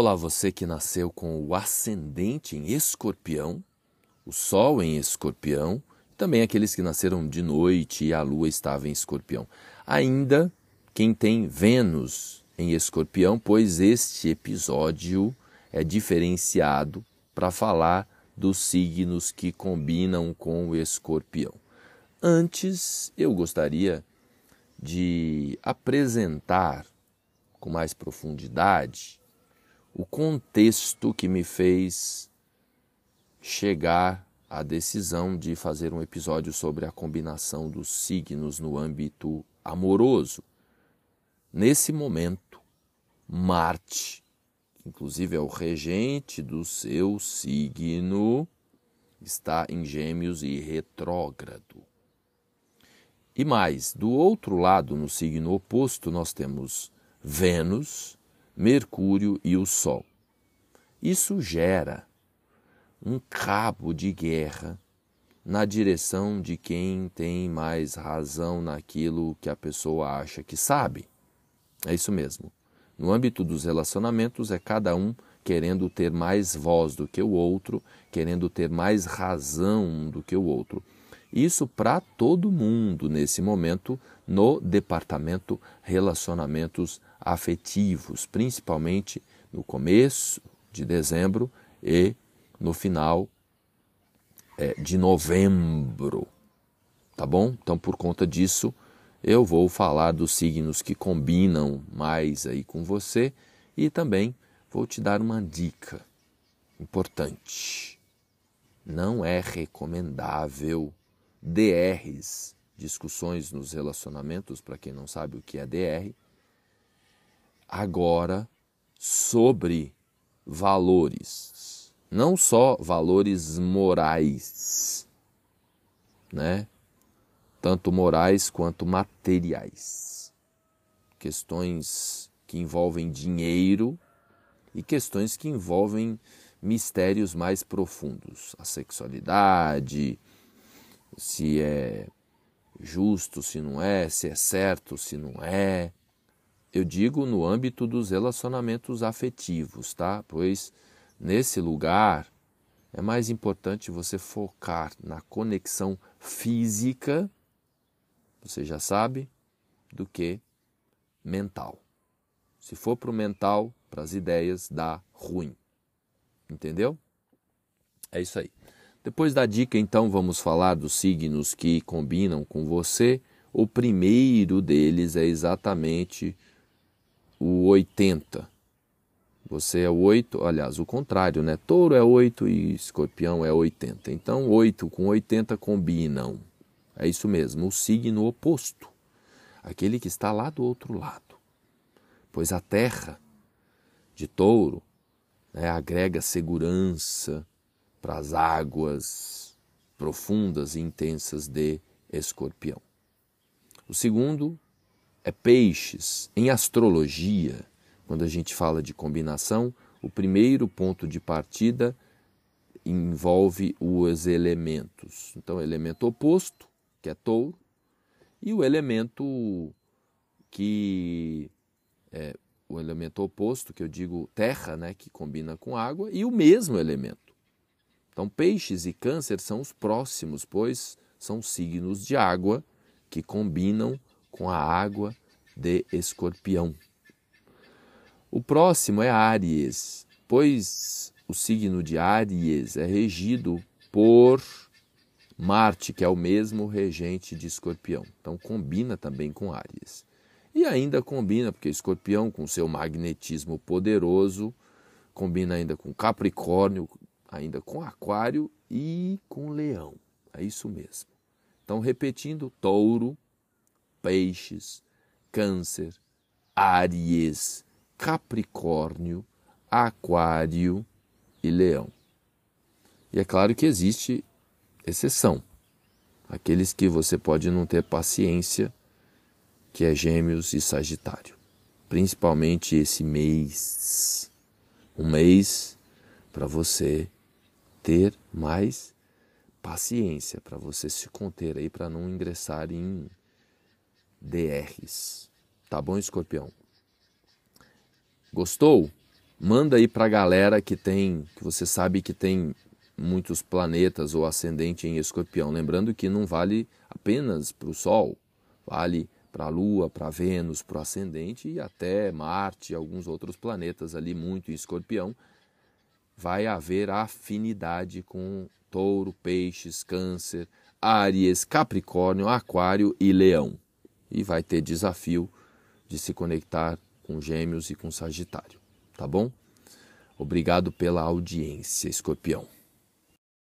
Olá, você que nasceu com o ascendente em escorpião, o sol em escorpião, também aqueles que nasceram de noite e a lua estava em escorpião. Ainda quem tem Vênus em escorpião, pois este episódio é diferenciado para falar dos signos que combinam com o escorpião. Antes, eu gostaria de apresentar com mais profundidade o contexto que me fez chegar à decisão de fazer um episódio sobre a combinação dos signos no âmbito amoroso. Nesse momento, Marte, que inclusive é o regente do seu signo, está em Gêmeos e retrógrado. E mais, do outro lado, no signo oposto, nós temos Vênus, Mercúrio e o Sol. Isso gera um cabo de guerra na direção de quem tem mais razão naquilo que a pessoa acha que sabe. É isso mesmo. No âmbito dos relacionamentos, é cada um querendo ter mais voz do que o outro, querendo ter mais razão do que o outro. Isso para todo mundo nesse momento no departamento relacionamentos afetivos, principalmente no começo de dezembro e no final é, de novembro. Tá bom? Então, por conta disso, eu vou falar dos signos que combinam mais aí com você e também vou te dar uma dica importante. Não é recomendável DRs, discussões nos relacionamentos, para quem não sabe o que é DR, agora sobre valores, não só valores morais, né? Tanto morais quanto materiais. Questões que envolvem dinheiro e questões que envolvem mistérios mais profundos, a sexualidade, se é justo, se não é, se é certo, se não é, eu digo no âmbito dos relacionamentos afetivos, tá? Pois nesse lugar é mais importante você focar na conexão física, você já sabe, do que mental. Se for para o mental, para as ideias, dá ruim. Entendeu? É isso aí. Depois da dica, então, vamos falar dos signos que combinam com você. O primeiro deles é exatamente o 80. Você é o 8, aliás, o contrário, né? Touro é 8 e escorpião é 80. Então, 8 com 80 combinam. É isso mesmo, o signo oposto. Aquele que está lá do outro lado. Pois a terra de touro né, agrega segurança para as águas profundas e intensas de escorpião. O segundo é peixes. Em astrologia, quando a gente fala de combinação, o primeiro ponto de partida envolve os elementos. Então, o elemento oposto, que é touro, e o elemento que é o elemento oposto, que eu digo terra, né, que combina com água, e o mesmo elemento. Então, peixes e câncer são os próximos, pois são signos de água que combinam com a água de escorpião. O próximo é Áries, pois o signo de Áries é regido por Marte, que é o mesmo regente de escorpião. Então combina também com Áries. E ainda combina, porque escorpião, com seu magnetismo poderoso, combina ainda com Capricórnio, ainda com Aquário e com Leão. É isso mesmo. Então, repetindo: touro, peixes, câncer, Áries, Capricórnio, Aquário e Leão. E é claro que existe exceção. Aqueles que você pode não ter paciência, que é Gêmeos e Sagitário. Principalmente esse mês. Um mês para você ter mais paciência, para você se conter aí, para não ingressar em DRs. Tá bom, escorpião? Gostou? Manda aí para a galera que tem, que você sabe que tem muitos planetas ou ascendente em escorpião. Lembrando que não vale apenas para o Sol, vale para a Lua, para Vênus, para o ascendente e até Marte e alguns outros planetas ali muito em escorpião. Vai haver afinidade com touro, peixes, câncer, Áries, Capricórnio, Aquário e Leão. E vai ter desafio de se conectar com Gêmeos e com Sagitário, tá bom? Obrigado pela audiência, Escorpião.